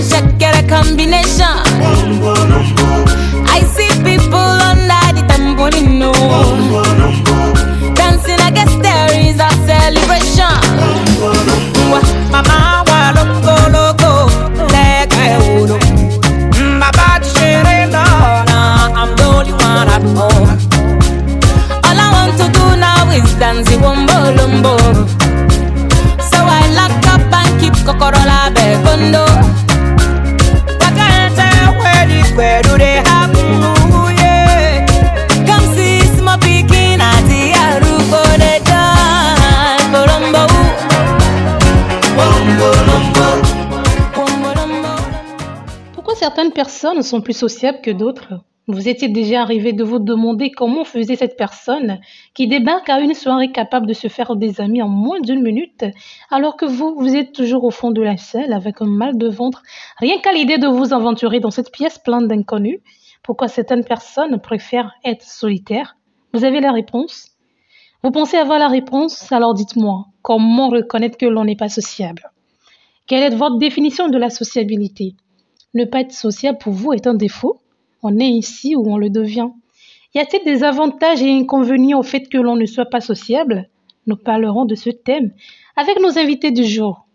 Check, shake get a combination. Certaines personnes sont plus sociables que d'autres. Vous étiez déjà arrivé de vous demander comment faisait cette personne qui débarque à une soirée capable de se faire des amis en moins d'une minute, alors que vous, vous êtes toujours au fond de la salle avec un mal de ventre, rien qu'à l'idée de vous aventurer dans cette pièce pleine d'inconnus. Pourquoi certaines personnes préfèrent être solitaires? Vous avez la réponse. Vous pensez avoir la réponse Alors dites-moi, comment reconnaître que l'on n'est pas sociable? Quelle est votre définition de la sociabilité? Ne pas être sociable pour vous est un défaut On est ici ou on le devient Y a-t-il des avantages et inconvénients au fait que l'on ne soit pas sociable? Nous parlerons de ce thème avec nos invités du jour.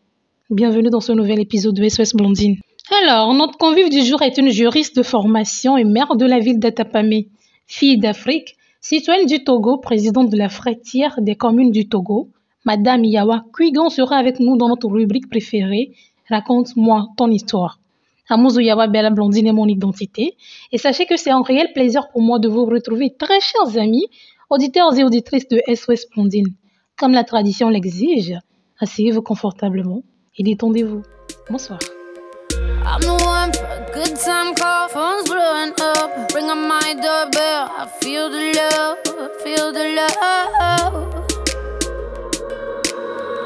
Bienvenue dans ce nouvel épisode de SOS Blondine. Alors, notre convive du jour est une juriste de formation et maire de la ville d'Atapamé, fille d'Afrique, citoyenne du Togo, présidente de la frétière des communes du Togo. Madame Yawa Kuigan sera avec nous dans notre rubrique préférée Raconte-moi ton histoire. Amouzou Yawa Bella Blondine est mon identité. Et sachez que c'est un réel plaisir pour moi de vous retrouver, très chers amis, auditeurs et auditrices de SOS Blondine. Comme la tradition l'exige, asseyez-vous confortablement et détendez-vous. Bonsoir. I'm the one for a good time call, phone's blowing up. My doorbell, I feel the love, feel the love.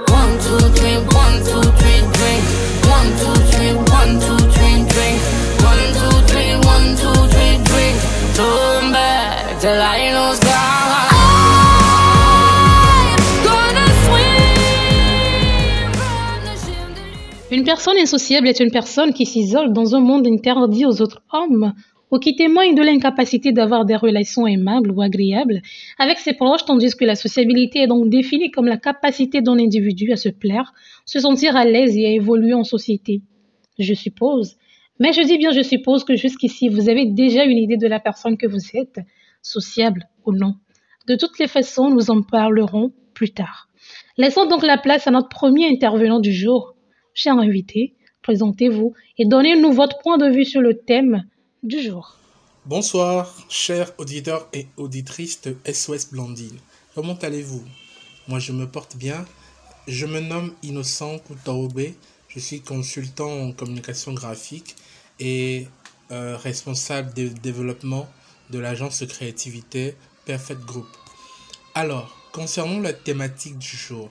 One, two, one, two. One, two, one, two, Une personne insociable est une personne qui s'isole dans un monde interdit aux autres hommes ou qui témoigne de l'incapacité d'avoir des relations aimables ou agréables avec ses proches, tandis que la sociabilité est donc définie comme la capacité d'un individu à se plaire, se sentir à l'aise et à évoluer en société. Je suppose, mais je dis bien je suppose que jusqu'ici vous avez déjà une idée de la personne que vous êtes, sociable ou non. De toutes les façons, nous en parlerons plus tard. Laissons donc la place à notre premier intervenant du jour. Cher invité, présentez-vous et donnez-nous votre point de vue sur le thème du jour. Bonsoir, chers auditeurs et auditrices de SOS Blondine. Comment allez-vous? Moi, je me porte bien. Je me nomme Innocent Koutaoube. Je suis consultant en communication graphique et euh, responsable de développement de l'agence de créativité Perfect Group. Alors, concernant la thématique du jour,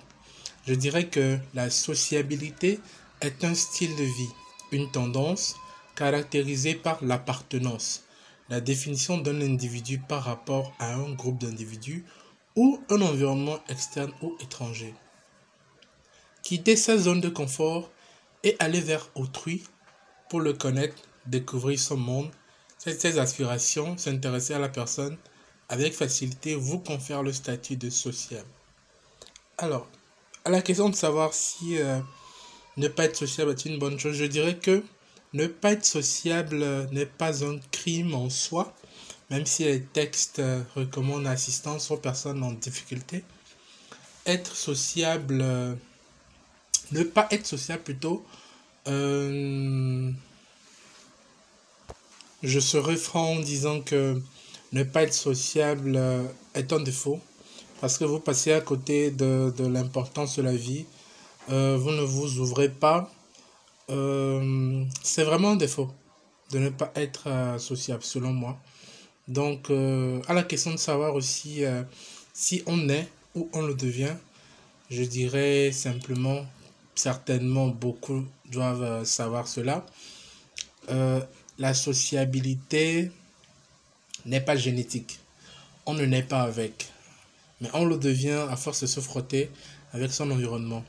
je dirais que la sociabilité est un style de vie, une tendance caractérisée par l'appartenance, la définition d'un individu par rapport à un groupe d'individus ou un environnement externe ou étranger. Quitter sa zone de confort et aller vers autrui pour le connaître, découvrir son monde, ses aspirations, s'intéresser à la personne avec facilité vous confère le statut de social. Alors, à la question de savoir si euh, ne pas être sociable est une bonne chose, je dirais que ne pas être sociable euh, n'est pas un crime en soi, même si les textes euh, recommandent l'assistance aux personnes en difficulté. Être sociable, ne pas être sociable plutôt, euh, je serais franc en disant que ne pas être sociable euh, est un défaut, parce que vous passez à côté de, de l'importance de la vie, euh, vous ne vous ouvrez pas euh, c'est vraiment un défaut de ne pas être sociable, selon moi. Donc, à la question de savoir aussi si on est ou on le devient, je dirais simplement, certainement beaucoup doivent savoir cela. La sociabilité n'est pas génétique. On ne naît pas avec. Mais on le devient à force de se frotter avec son environnement.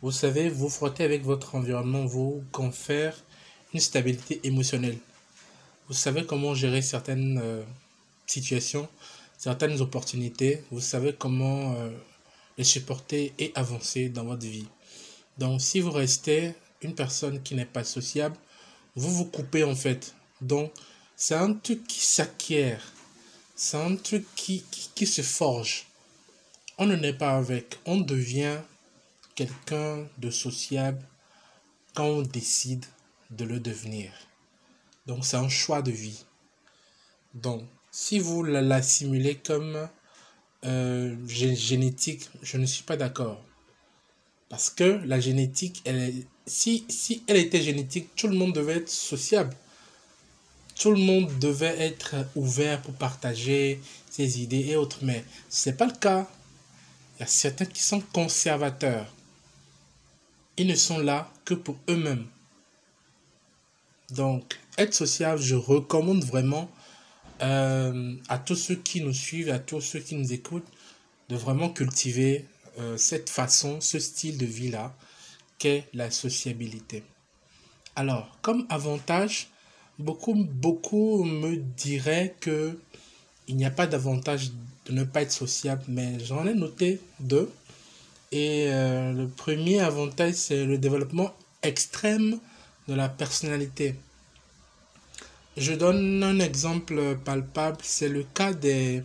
Vous savez, vous frottez avec votre environnement, vous confère une stabilité émotionnelle. Vous savez comment gérer certaines euh, situations, certaines opportunités. Vous savez comment euh, les supporter et avancer dans votre vie. Donc, si vous restez une personne qui n'est pas sociable, vous vous coupez en fait. Donc, c'est un truc qui s'acquiert. C'est un truc qui, se forge. On ne naît pas avec. On devient quelqu'un de sociable quand on décide de le devenir. Donc c'est un choix de vie. Donc si vous l'assimilez comme euh, génétique, je ne suis pas d'accord. Parce que la génétique, elle si, si elle était génétique, tout le monde devait être sociable. Tout le monde devait être ouvert pour partager ses idées et autres. Mais ce n'est pas le cas. Il y a certains qui sont conservateurs. Ils ne sont là que pour eux-mêmes. Donc, être social, je recommande vraiment euh, à tous ceux qui nous suivent, à tous ceux qui nous écoutent, de vraiment cultiver euh, cette façon, ce style de vie-là, qu'est la sociabilité. Alors, comme avantage, beaucoup, me diraient que il n'y a pas d'avantage de ne pas être sociable, mais j'en ai noté deux. Et euh, le premier avantage, c'est le développement extrême de la personnalité. Je donne un exemple palpable, c'est le cas des,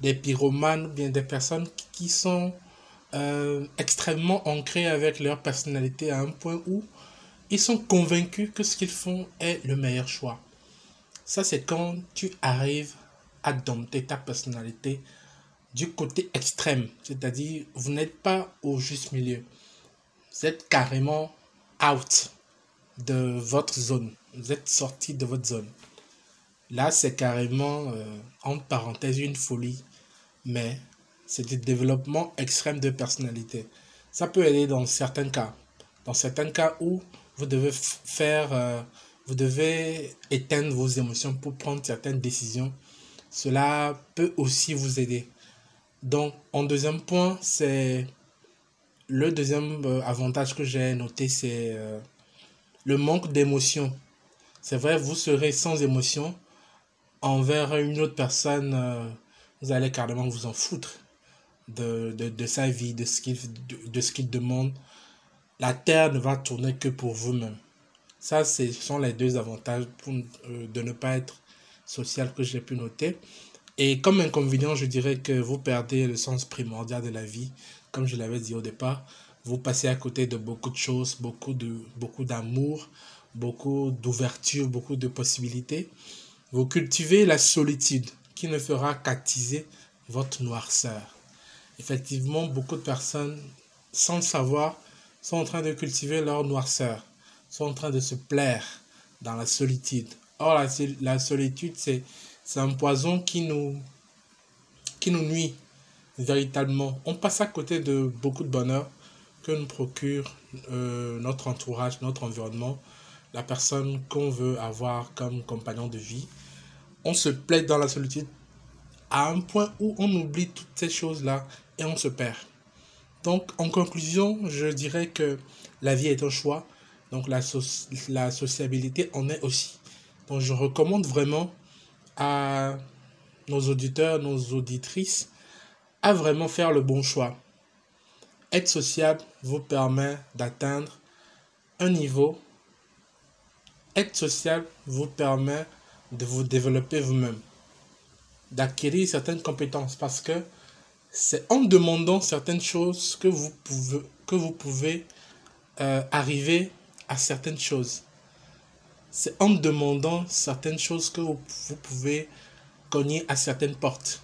des pyromanes, bien des personnes qui sont euh, extrêmement ancrées avec leur personnalité à un point où ils sont convaincus que ce qu'ils font est le meilleur choix. Ça, c'est quand tu arrives à dompter ta personnalité du côté extrême, c'est-à-dire vous n'êtes pas au juste milieu. Vous êtes carrément out de votre zone. Vous êtes sorti de votre zone. Là, c'est carrément, euh, entre parenthèses, une folie. Mais c'est du développement extrême de personnalité. Ça peut aller dans certains cas. Dans certains cas où vous devez faire, euh, vous devez éteindre vos émotions pour prendre certaines décisions. Cela peut aussi vous aider. Donc, en deuxième point, c'est le deuxième euh, avantage que j'ai noté, c'est euh, le manque d'émotion. C'est vrai, vous serez sans émotion envers une autre personne, vous allez carrément vous en foutre de, de, de sa vie, de ce qu'il de, ce demande. La terre ne va tourner que pour vous-même. Ça, ce sont les deux avantages pour, de ne pas être social que j'ai pu noter. Et comme inconvénient, je dirais que vous perdez le sens primordial de la vie. Comme je l'avais dit au départ, vous passez à côté de beaucoup de choses, beaucoup de beaucoup d'amour, beaucoup d'ouverture, beaucoup de possibilités. Vous cultivez la solitude qui ne fera qu'attiser votre noirceur. Effectivement, beaucoup de personnes, sans le savoir, sont en train de cultiver leur noirceur, sont en train de se plaire dans la solitude. Or, la, solitude, c'est c'est un poison qui nous, qui nous nuit véritablement. On passe à côté de beaucoup de bonheur que nous procure euh, notre entourage, notre environnement, la personne qu'on veut avoir comme compagnon de vie. On se plaît dans la solitude à un point où on oublie toutes ces choses-là et on se perd. Donc, en conclusion, je dirais que la vie est un choix. Donc, la, la sociabilité en est aussi. Donc, je recommande vraiment à nos auditeurs, nos auditrices, à vraiment faire le bon choix. Être sociable vous permet d'atteindre un niveau. Être sociable vous permet de vous développer vous-même, d'acquérir certaines compétences parce que c'est en demandant certaines choses que vous pouvez, que vous pouvez euh, arriver à certaines choses c'est en demandant certaines choses que vous, pouvez cogner à certaines portes.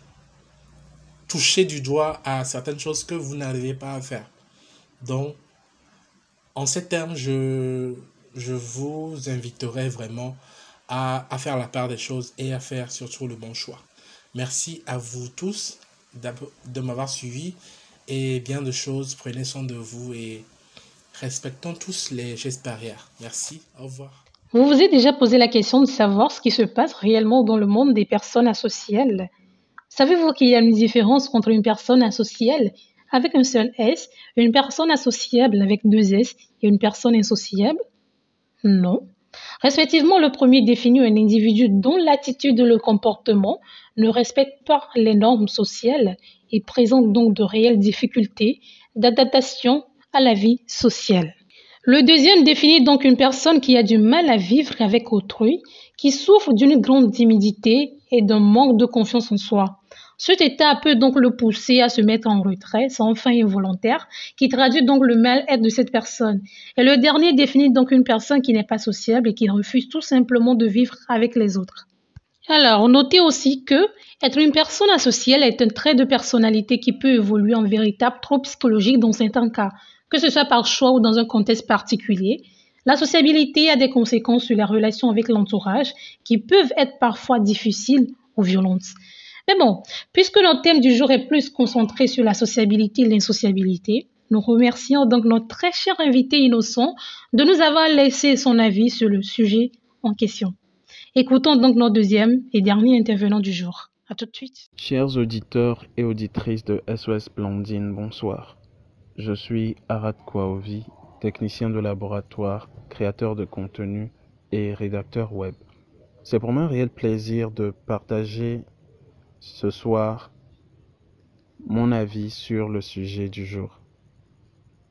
Toucher du doigt à certaines choses que vous n'arrivez pas à faire. Donc, en ces termes, je, je vous inviterai vraiment à, à faire la part des choses et à faire surtout le bon choix. Merci à vous tous de m'avoir suivi et bien de choses. Prenez soin de vous et respectons tous les gestes barrières. Merci. Au revoir. Vous vous êtes déjà posé la question de savoir ce qui se passe réellement dans le monde des personnes asociales Savez-vous qu'il y a une différence entre une personne asociale avec un seul S, une personne associable avec deux S et une personne insociable? Non. Respectivement, le premier définit un individu dont l'attitude et le comportement ne respectent pas les normes sociales et présente donc de réelles difficultés d'adaptation à la vie sociale. Le deuxième définit donc une personne qui a du mal à vivre avec autrui, qui souffre d'une grande timidité et d'un manque de confiance en soi. Cet état peut donc le pousser à se mettre en retrait sans fin involontaire, qui traduit donc le mal-être de cette personne. Et le dernier définit donc une personne qui n'est pas sociable et qui refuse tout simplement de vivre avec les autres. Alors, notez aussi que être une personne asociale est un trait de personnalité qui peut évoluer en véritable trouble psychologique dans certains cas, que ce soit par choix ou dans un contexte particulier. La sociabilité a des conséquences sur les relations avec l'entourage qui peuvent être parfois difficiles ou violentes. Mais bon, puisque notre thème du jour est plus concentré sur la sociabilité et l'insociabilité, nous remercions donc notre très cher invité innocent de nous avoir laissé son avis sur le sujet en question. Écoutons donc notre deuxième et dernier intervenant du jour. À tout de suite. Chers auditeurs et auditrices de SOS Blondine, bonsoir. Je suis Arad Kouaovi, technicien de laboratoire, créateur de contenu et rédacteur web. C'est pour moi un réel plaisir de partager ce soir mon avis sur le sujet du jour.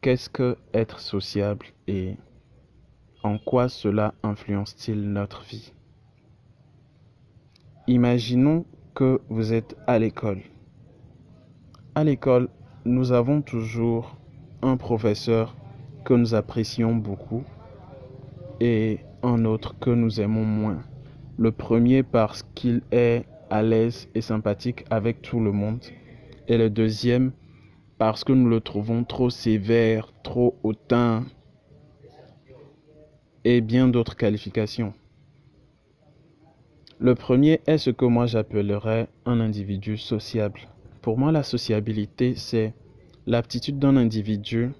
Qu'est-ce que être sociable et en quoi cela influence-t-il notre vie? Imaginons que vous êtes à l'école. À l'école, nous avons toujours un professeur que nous apprécions beaucoup et un autre que nous aimons moins. Le premier parce qu'il est à l'aise et sympathique avec tout le monde. Et le deuxième, parce que nous le trouvons trop sévère, trop hautain et bien d'autres qualifications. Le premier est ce que moi j'appellerais un individu sociable. Pour moi, la sociabilité, c'est l'aptitude d'un individu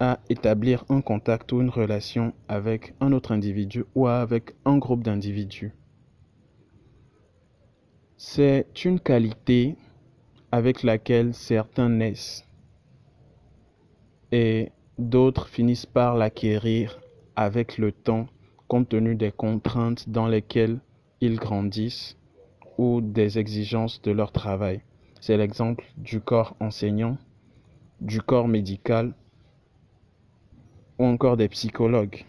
à établir un contact ou une relation avec un autre individu ou avec un groupe d'individus. C'est une qualité avec laquelle certains naissent et d'autres finissent par l'acquérir avec le temps compte tenu des contraintes dans lesquelles ils grandissent ou des exigences de leur travail. C'est l'exemple du corps enseignant, du corps médical ou encore des psychologues.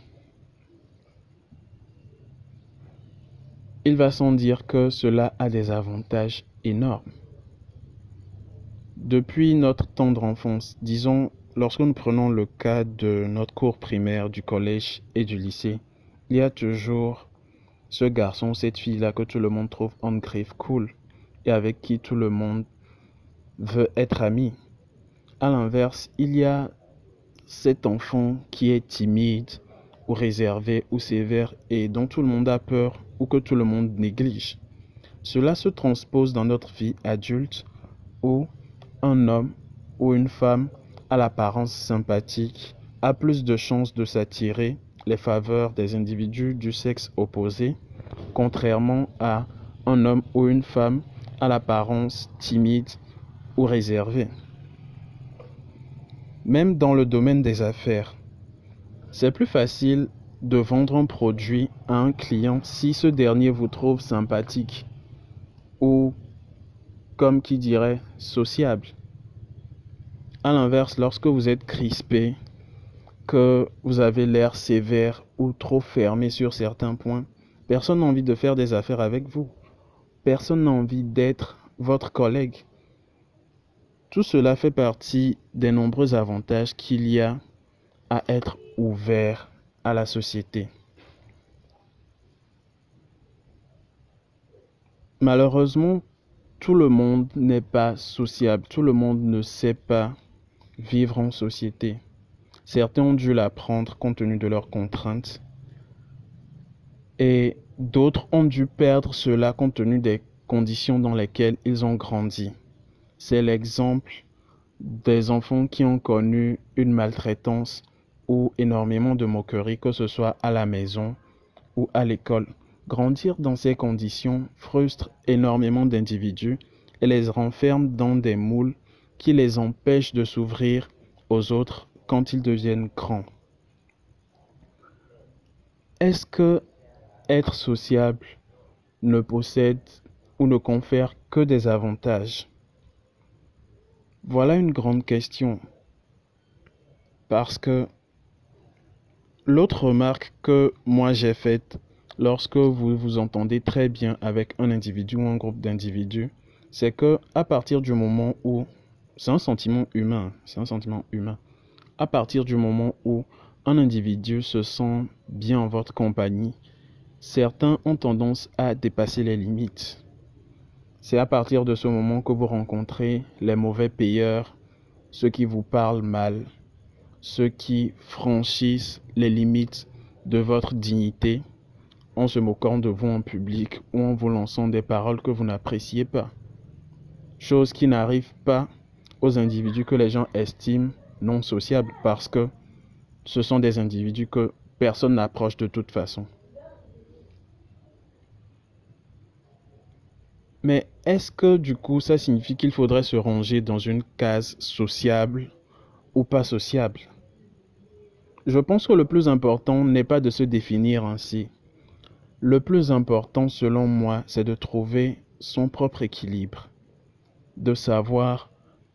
Il va sans dire que cela a des avantages énormes. Depuis notre tendre enfance, disons lorsque nous prenons le cas de notre cours primaire, du collège et du lycée, il y a toujours ce garçon, cette fille-là que tout le monde trouve en griffe cool et avec qui tout le monde veut être ami. À l'inverse, il y a cet enfant qui est timide ou réservé ou sévère et dont tout le monde a peur que tout le monde néglige. Cela se transpose dans notre vie adulte où un homme ou une femme à l'apparence sympathique a plus de chances de s'attirer les faveurs des individus du sexe opposé, contrairement à un homme ou une femme à l'apparence timide ou réservée. Même dans le domaine des affaires, c'est plus facile de vendre un produit à un client si ce dernier vous trouve sympathique ou, comme qui dirait, sociable. A l'inverse, lorsque vous êtes crispé, que vous avez l'air sévère ou trop fermé sur certains points, personne n'a envie de faire des affaires avec vous. Personne n'a envie d'être votre collègue. Tout cela fait partie des nombreux avantages qu'il y a à être ouvert à la société. Malheureusement, tout le monde n'est pas sociable, tout le monde ne sait pas vivre en société. Certains ont dû l'apprendre compte tenu de leurs contraintes et d'autres ont dû perdre cela compte tenu des conditions dans lesquelles ils ont grandi. C'est l'exemple des enfants qui ont connu une maltraitance ou énormément de moqueries, que ce soit à la maison ou à l'école. Grandir dans ces conditions frustre énormément d'individus et les renferme dans des moules qui les empêchent de s'ouvrir aux autres quand ils deviennent grands. Est-ce que être sociable ne possède ou ne confère que des avantages? Voilà une grande question. Parce que l'autre remarque que moi j'ai faite lorsque vous vous entendez très bien avec un individu ou un groupe d'individus, c'est que à partir du moment où c'est un sentiment humain, c'est un sentiment humain. À partir du moment où un individu se sent bien en votre compagnie, certains ont tendance à dépasser les limites. C'est à partir de ce moment que vous rencontrez les mauvais payeurs, ceux qui vous parlent mal, ceux qui franchissent les limites de votre dignité en se moquant de vous en public ou en vous lançant des paroles que vous n'appréciez pas. Chose qui n'arrive pas aux individus que les gens estiment non sociables parce que ce sont des individus que personne n'approche de toute façon. Mais est-ce que du coup ça signifie qu'il faudrait se ranger dans une case sociable ou pas sociable Je pense que le plus important n'est pas de se définir ainsi. Le plus important selon moi, c'est de trouver son propre équilibre, de savoir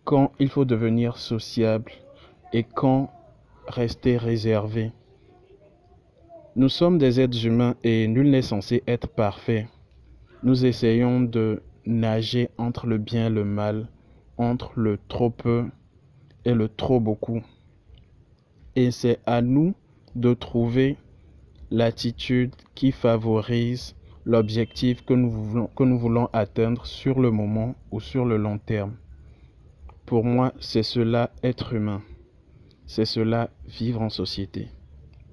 quand il faut devenir sociable et quand rester réservé. Nous sommes des êtres humains et nul n'est censé être parfait. Nous essayons de nager entre le bien et le mal, entre le trop peu et le trop beaucoup. Et c'est à nous de trouver l'attitude qui favorise l'objectif que nous, voulons, que nous voulons atteindre sur le moment ou sur le long terme. Pour moi, c'est cela être humain. C'est cela vivre en société.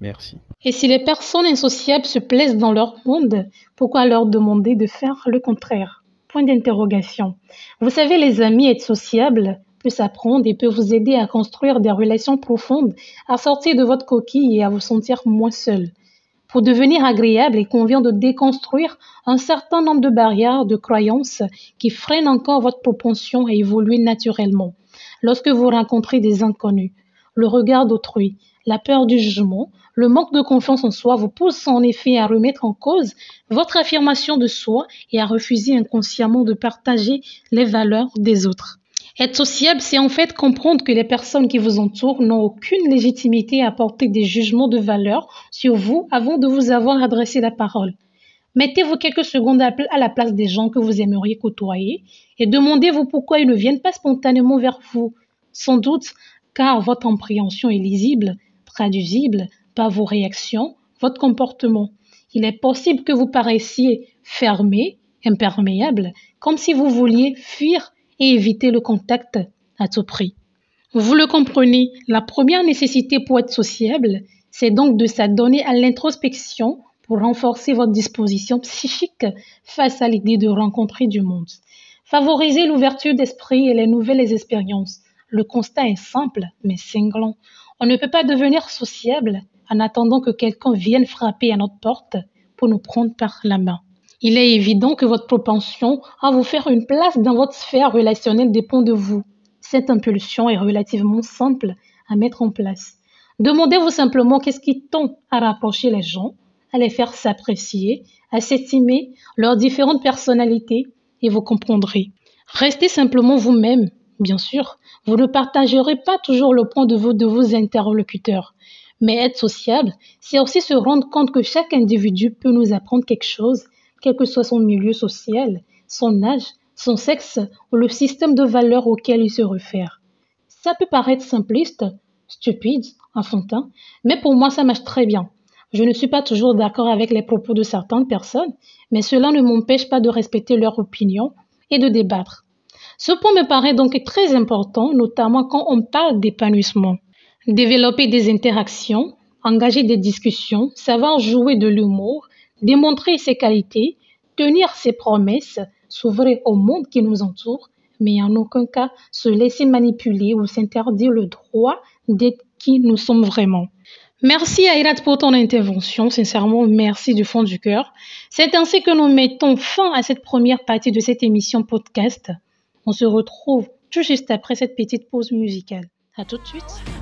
Merci. Et si les personnes insociables se plaisent dans leur monde, pourquoi leur demander de faire le contraire? Point d'interrogation. Vous savez, les amis, être sociable peut s'apprendre et peut vous aider à construire des relations profondes, à sortir de votre coquille et à vous sentir moins seul. Pour devenir agréable, il convient de déconstruire un certain nombre de barrières, de croyances qui freinent encore votre propension à évoluer naturellement. Lorsque vous rencontrez des inconnus, le regard d'autrui, la peur du jugement, le manque de confiance en soi vous poussent en effet à remettre en cause votre affirmation de soi et à refuser inconsciemment de partager les valeurs des autres. Être sociable, c'est en fait comprendre que les personnes qui vous entourent n'ont aucune légitimité à porter des jugements de valeur sur vous avant de vous avoir adressé la parole. Mettez-vous quelques secondes à la place des gens que vous aimeriez côtoyer et demandez-vous pourquoi ils ne viennent pas spontanément vers vous. Sans doute car votre compréhension est lisible, traduisible par vos réactions, votre comportement. Il est possible que vous paraissiez fermé, imperméable, comme si vous vouliez fuir et éviter le contact à tout prix. Vous le comprenez, la première nécessité pour être sociable, c'est donc de s'adonner à l'introspection pour renforcer votre disposition psychique face à l'idée de rencontrer du monde. Favoriser l'ouverture d'esprit et les nouvelles expériences. Le constat est simple, mais cinglant. On ne peut pas devenir sociable en attendant que quelqu'un vienne frapper à notre porte pour nous prendre par la main. Il est évident que votre propension à vous faire une place dans votre sphère relationnelle dépend de vous. Cette impulsion est relativement simple à mettre en place. Demandez-vous simplement qu'est-ce qui tend à rapprocher les gens, à les faire s'apprécier, à s'estimer leurs différentes personnalités et vous comprendrez. Restez simplement vous-même, bien sûr. Vous ne partagerez pas toujours le point de vue de vos interlocuteurs. Mais être sociable, c'est aussi se rendre compte que chaque individu peut nous apprendre quelque chose quel que soit son milieu social, son âge, son sexe ou le système de valeurs auquel il se réfère. Ça peut paraître simpliste, stupide, enfantin, mais pour moi ça marche très bien. Je ne suis pas toujours d'accord avec les propos de certaines personnes, mais cela ne m'empêche pas de respecter leur opinion et de débattre. Ce point me paraît donc très important, notamment quand on parle d'épanouissement. Développer des interactions, engager des discussions, savoir jouer de l'humour, démontrer ses qualités, tenir ses promesses, s'ouvrir au monde qui nous entoure, mais en aucun cas se laisser manipuler ou s'interdire le droit d'être qui nous sommes vraiment. Merci Aïrat pour ton intervention, sincèrement merci du fond du cœur. C'est ainsi que nous mettons fin à cette première partie de cette émission podcast. On se retrouve tout juste après cette petite pause musicale. À tout de suite.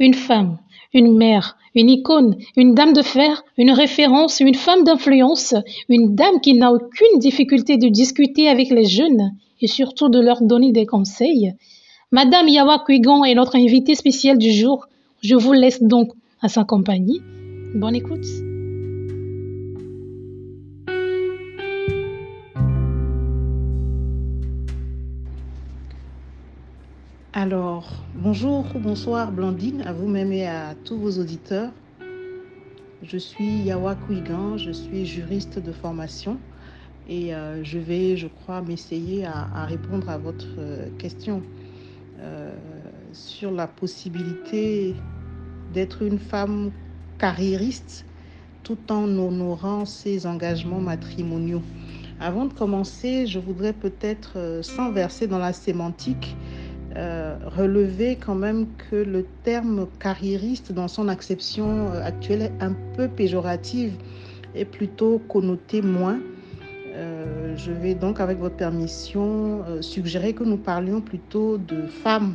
Une femme, une mère, une icône, une dame de fer, une référence, une femme d'influence, une dame qui n'a aucune difficulté de discuter avec les jeunes et surtout de leur donner des conseils. Madame Yawa Kuigon est notre invitée spéciale du jour. Je vous laisse donc à sa compagnie. Bonne écoute. Alors, bonjour, bonsoir Blandine, à vous-même et à tous vos auditeurs. Je suis Yawa Kouigan, je suis juriste de formation et euh, je vais, je crois, m'essayer à, répondre à votre euh, question euh, sur la possibilité d'être une femme carriériste tout en honorant ses engagements matrimoniaux. Avant de commencer, je voudrais peut-être, sans verser dans la sémantique, euh, relever quand même que le terme carriériste dans son acception euh, actuelle est un peu péjorative et plutôt connoté moins. Euh, je vais donc, avec votre permission, euh, suggérer que nous parlions plutôt de femmes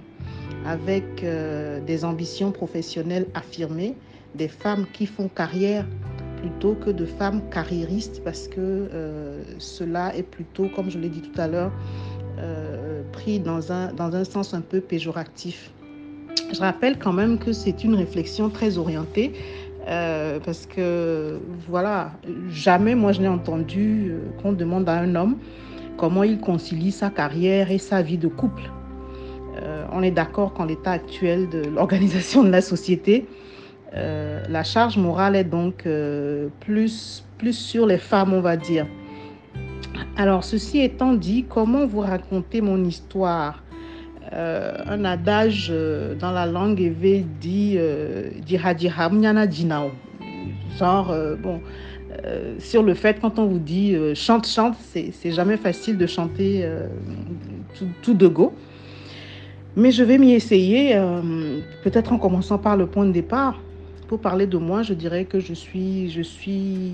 avec euh, des ambitions professionnelles affirmées, des femmes qui font carrière plutôt que de femmes carriéristes parce que cela est plutôt, comme je l'ai dit tout à l'heure, pris dans un, dans un sens un peu péjoratif. Je rappelle quand même que c'est une réflexion très orientée euh, parce que voilà, jamais moi je n'ai entendu euh, qu'on demande à un homme comment il concilie sa carrière et sa vie de couple. Euh, on est d'accord qu'en l'état actuel de l'organisation de la société, euh, la charge morale est donc euh, plus, plus sur les femmes, on va dire. Alors, ceci étant dit, comment vous raconter mon histoire? Euh, Un adage euh, dans la langue éve dit euh, Jinao. Genre, bon, sur le fait, quand on vous dit chante, chante, c'est jamais facile de chanter tout, de go. Mais je vais m'y essayer, peut-être en commençant par le point de départ. Pour parler de moi, je dirais que je suis, je suis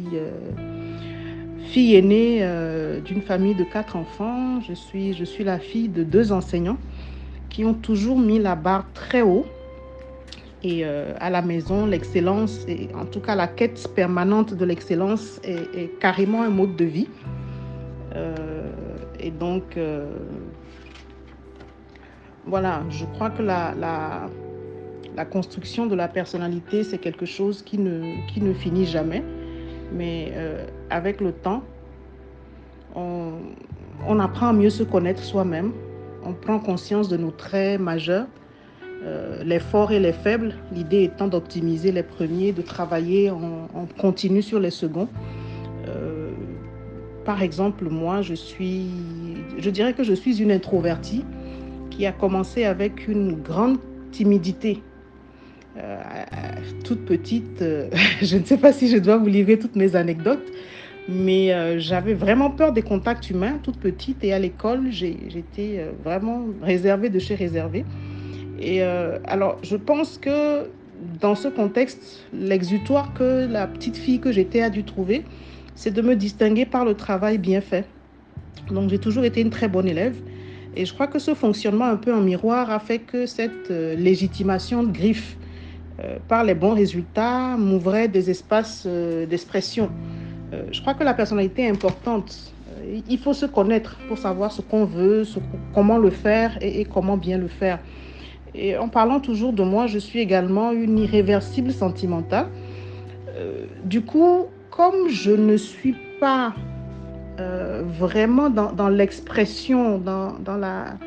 fille aînée euh, d'une famille de quatre enfants. Je suis, je suis la fille de deux enseignants qui ont toujours mis la barre très haut. Et euh, à la maison, l'excellence, et en tout cas la quête permanente de l'excellence, est, carrément un mode de vie. Euh, et donc, euh, voilà, je crois que la, la, construction de la personnalité, c'est quelque chose qui ne, qui ne finit jamais. Mais avec le temps, on, apprend à mieux se connaître soi-même. On prend conscience de nos traits majeurs, euh, les forts et les faibles. L'idée étant d'optimiser les premiers, de travailler en, en, continu sur les seconds. Euh, par exemple, moi, je suis, je dirais que je suis une introvertie qui a commencé avec une grande timidité. Euh, toute petite, euh, je ne sais pas si je dois vous livrer toutes mes anecdotes, mais euh, j'avais vraiment peur des contacts humains, toute petite, et à l'école, j'étais vraiment réservée de chez réservée. Et alors, je pense que dans ce contexte, l'exutoire que la petite fille que j'étais a dû trouver, c'est de me distinguer par le travail bien fait. Donc, j'ai toujours été une très bonne élève. Et je crois que ce fonctionnement un peu en miroir a fait que cette euh, légitimation de griffe euh, par les bons résultats m'ouvrait des espaces euh, d'expression. je crois que la personnalité est importante. il faut se connaître pour savoir ce qu'on veut, comment le faire et, comment bien le faire. Et en parlant toujours de moi, je suis également une irréversible sentimentale. du coup, comme je ne suis pas euh, vraiment dans, dans l'expression, dans, dans, la,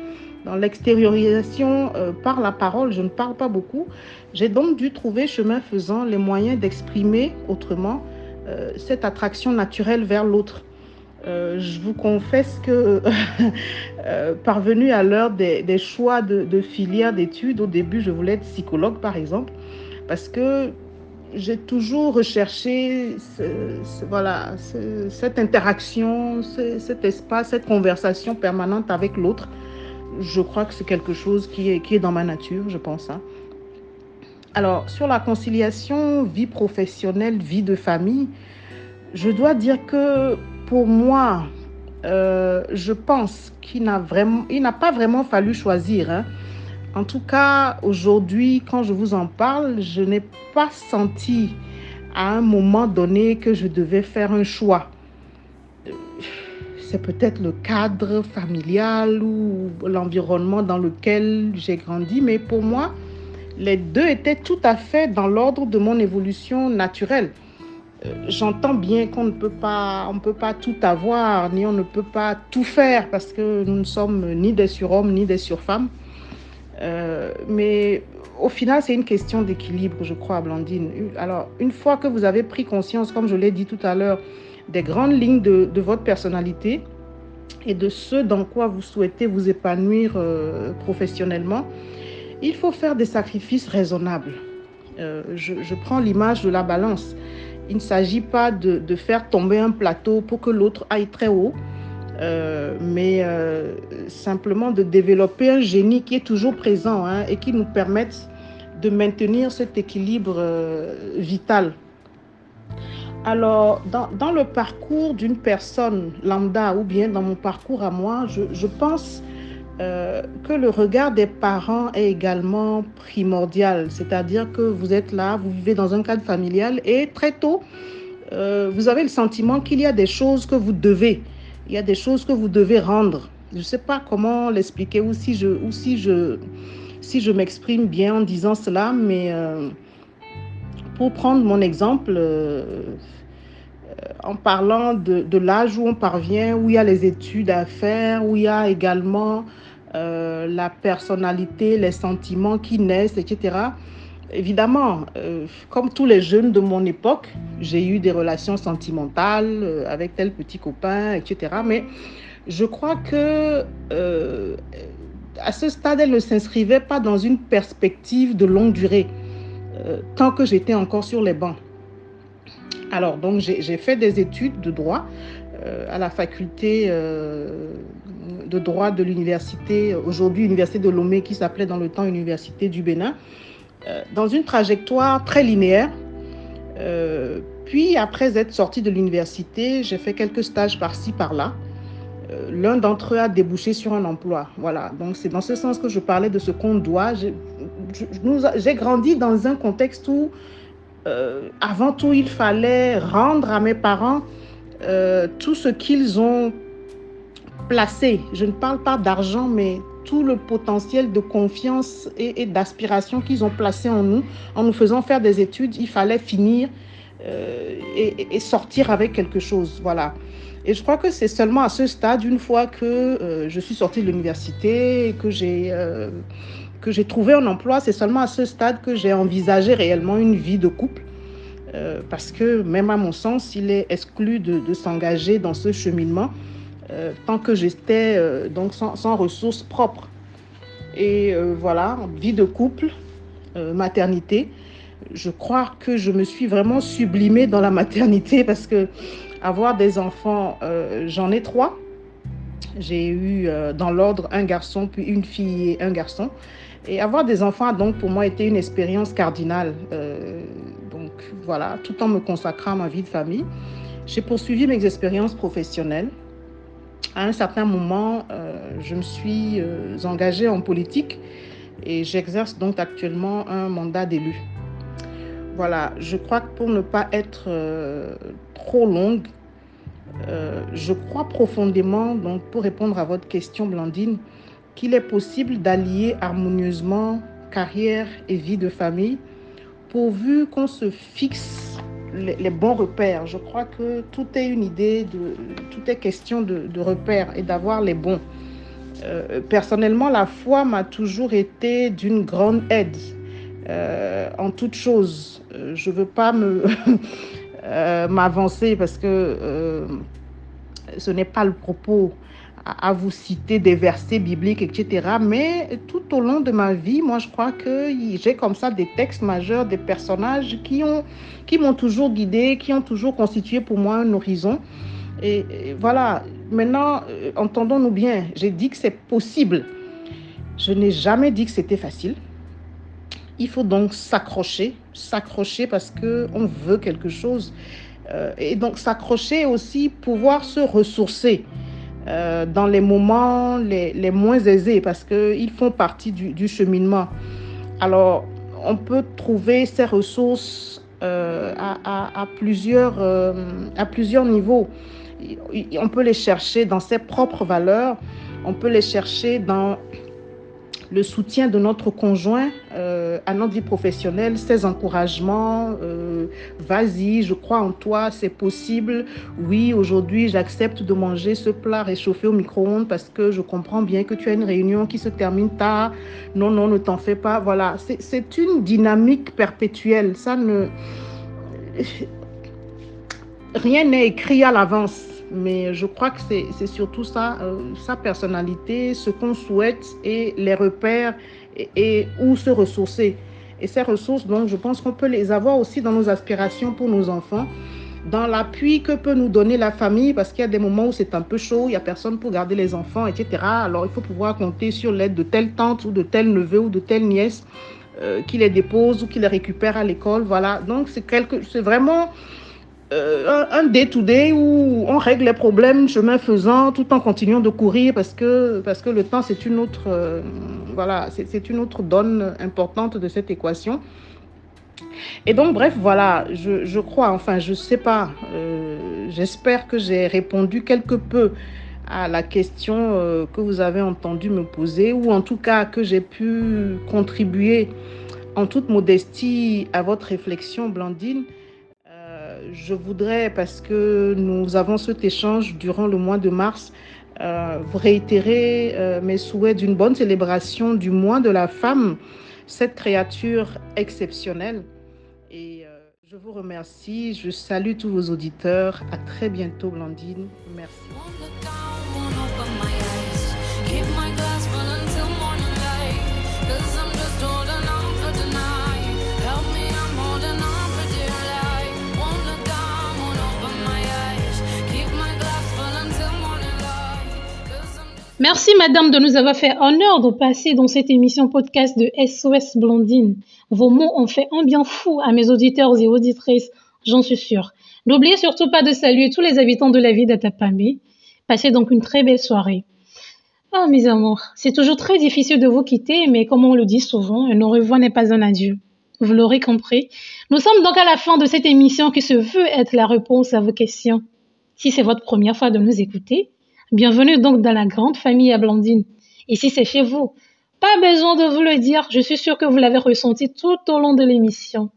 dans l'extériorisation euh, par la parole, je ne parle pas beaucoup. J'ai donc dû trouver, chemin faisant, les moyens d'exprimer autrement euh, cette attraction naturelle vers l'autre. je vous confesse que, parvenu à l'heure des, choix de, de filière d'études, au début, je voulais être psychologue, par exemple, parce que j'ai toujours recherché voilà, ce, cette interaction, cet espace, cette conversation permanente avec l'autre. Je crois que c'est quelque chose qui est, qui est dans ma nature, je pense. Hein. Alors, sur la conciliation vie professionnelle, vie de famille, je dois dire que pour moi, euh, je pense qu'il n'a pas vraiment fallu choisir. Hein En tout cas, aujourd'hui, quand je vous en parle, je n'ai pas senti à un moment donné que je devais faire un choix. C'est peut-être le cadre familial ou l'environnement dans lequel j'ai grandi, mais pour moi, les deux étaient tout à fait dans l'ordre de mon évolution naturelle. Euh, j'entends bien qu'on ne peut pas, on peut pas tout avoir, ni on ne peut pas tout faire parce que nous ne sommes ni des surhommes ni des surfemmes. Euh, mais au final, c'est une question d'équilibre, je crois, Blandine. Alors, une fois que vous avez pris conscience, comme je l'ai dit tout à l'heure, des grandes lignes de, votre personnalité et de ce dans quoi vous souhaitez vous épanouir euh, professionnellement, il faut faire des sacrifices raisonnables. Euh, je, prends l'image de la balance. Il ne s'agit pas de, faire tomber un plateau pour que l'autre aille très haut. Euh, mais simplement de développer un génie qui est toujours présent hein, et qui nous permette de maintenir cet équilibre vital. Alors, dans, le parcours d'une personne lambda ou bien dans mon parcours à moi, je, pense que le regard des parents est également primordial. C'est-à-dire que vous êtes là, vous vivez dans un cadre familial et très tôt, vous avez le sentiment qu'il y a des choses que vous devez il y a des choses que vous devez rendre. Je ne sais pas comment l'expliquer ou si je, si je, si je m'exprime bien en disant cela, mais euh, pour prendre mon exemple, euh, en parlant de, l'âge où on parvient, où il y a les études à faire, où il y a également euh, la personnalité, les sentiments qui naissent, etc. Évidemment, euh, comme tous les jeunes de mon époque, j'ai eu des relations sentimentales euh, avec tel petit copain, etc. Mais je crois que euh, à ce stade, elle ne s'inscrivait pas dans une perspective de longue durée, tant que j'étais encore sur les bancs. Alors, donc, j'ai fait des études de droit à la faculté de droit de l'université, aujourd'hui Université de Lomé, qui s'appelait dans le temps Université du Bénin. Euh, dans une trajectoire très linéaire. Euh, puis, après être sortie de l'université, j'ai fait quelques stages par-ci, par-là. Euh, l'un d'entre eux a débouché sur un emploi. Voilà, donc c'est dans ce sens que je parlais de ce qu'on doit. J'ai grandi dans un contexte où, avant tout, il fallait rendre à mes parents tout ce qu'ils ont placé. Je ne parle pas d'argent, mais tout le potentiel de confiance et, d'aspiration qu'ils ont placé en nous, en nous faisant faire des études, il fallait finir euh, et, sortir avec quelque chose. Voilà. Et je crois que c'est seulement à ce stade, une fois que euh, je suis sortie de l'université, que j'ai euh, que j'ai trouvé un emploi, c'est seulement à ce stade que j'ai envisagé réellement une vie de couple. parce que même à mon sens, il est exclu de, s'engager dans ce cheminement euh, tant que j'étais euh, donc sans, ressources propres. Et euh, voilà, vie de couple, maternité. Je crois que je me suis vraiment sublimée dans la maternité parce que avoir des enfants, j'en ai trois. J'ai eu dans l'ordre un garçon, puis une fille et un garçon. Et avoir des enfants a donc pour moi été une expérience cardinale. donc voilà, tout en me consacrant à ma vie de famille. J'ai poursuivi mes expériences professionnelles à un certain moment, euh, je me suis euh, engagée en politique et j'exerce donc actuellement un mandat d'élu. Voilà, je crois que pour ne pas être euh, trop longue, je crois profondément, donc pour répondre à votre question, Blandine, qu'il est possible d'allier harmonieusement carrière et vie de famille pourvu qu'on se fixe les, bons repères. Je crois que tout est une idée, de, tout est question de, repères et d'avoir les bons. Euh, personnellement, la foi m'a toujours été d'une grande aide euh, en toute chose. Euh, je ne veux pas me m'avancer parce que ce n'est pas le propos à, vous citer des versets bibliques, etc. Mais tout au long de ma vie, moi, je crois que j'ai comme ça des textes majeurs, des personnages qui ont, qui m'ont toujours guidé, qui ont toujours constitué pour moi un horizon. Et, voilà, maintenant, euh, entendons-nous bien, j'ai dit que c'est possible. Je n'ai jamais dit que c'était facile. Il faut donc s'accrocher, s'accrocher parce qu'on veut quelque chose. Euh, et donc s'accrocher aussi, pouvoir se ressourcer. Euh, dans les moments les, les moins aisés parce qu'ils font partie du, cheminement. Alors, on peut trouver ces ressources euh, à, à, plusieurs, euh, à plusieurs niveaux. On peut les chercher dans ses propres valeurs, on peut les chercher dans le soutien de notre conjoint euh, à notre vie professionnelle, ses encouragements, euh, vas-y, je crois en toi, c'est possible. Oui, aujourd'hui, j'accepte de manger ce plat réchauffé au micro-ondes parce que je comprends bien que tu as une réunion qui se termine tard. Non, non, ne t'en fais pas. Voilà, c'est une dynamique perpétuelle. Ça ne... Rien n'est écrit à l'avance mais je crois que c'est surtout ça, euh, sa personnalité, ce qu'on souhaite et les repères et, où se ressourcer. Et ces ressources, donc, je pense qu'on peut les avoir aussi dans nos aspirations pour nos enfants, dans l'appui que peut nous donner la famille, parce qu'il y a des moments où c'est un peu chaud, il n'y a personne pour garder les enfants, etc. Alors, il faut pouvoir compter sur l'aide de telle tante ou de tel neveu ou de telle nièce euh, qui les dépose ou qui les récupère à l'école. Voilà. Donc, c'est vraiment euh, un day-to-day -day où on règle les problèmes chemin faisant tout en continuant de courir parce que, parce que le temps, c'est une autre, euh, voilà, une autre donne importante de cette équation. Et donc, bref, voilà, je, je crois, enfin, je sais pas, euh, j'espère que j'ai répondu quelque peu à la question que vous avez entendu me poser ou en tout cas que j'ai pu contribuer en toute modestie à votre réflexion, Blandine je voudrais, parce que nous avons cet échange durant le mois de mars, euh, vous réitérer euh, mes souhaits d'une bonne célébration du mois de la femme, cette créature exceptionnelle. Et euh, je vous remercie, je salue tous vos auditeurs. À très bientôt, Blandine. Merci. Merci madame de nous avoir fait honneur de passer dans cette émission podcast de SOS Blondine. Vos mots ont fait un bien fou à mes auditeurs et auditrices, j'en suis sûre. N'oubliez surtout pas de saluer tous les habitants de la ville d'Atapamé. Passez donc une très belle soirée. Ah, mes amours, c'est toujours très difficile de vous quitter, mais comme on le dit souvent, un au revoir n'est pas un adieu. Vous l'aurez compris. Nous sommes donc à la fin de cette émission qui se veut être la réponse à vos questions. Si c'est votre première fois de nous écouter, Bienvenue donc dans la grande famille à Blandine. Et si c'est chez vous, pas besoin de vous le dire, je suis sûre que vous l'avez ressenti tout au long de l'émission.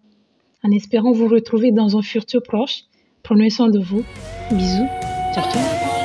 En espérant vous retrouver dans un futur proche, prenez soin de vous. Bisous. Ciao, ciao.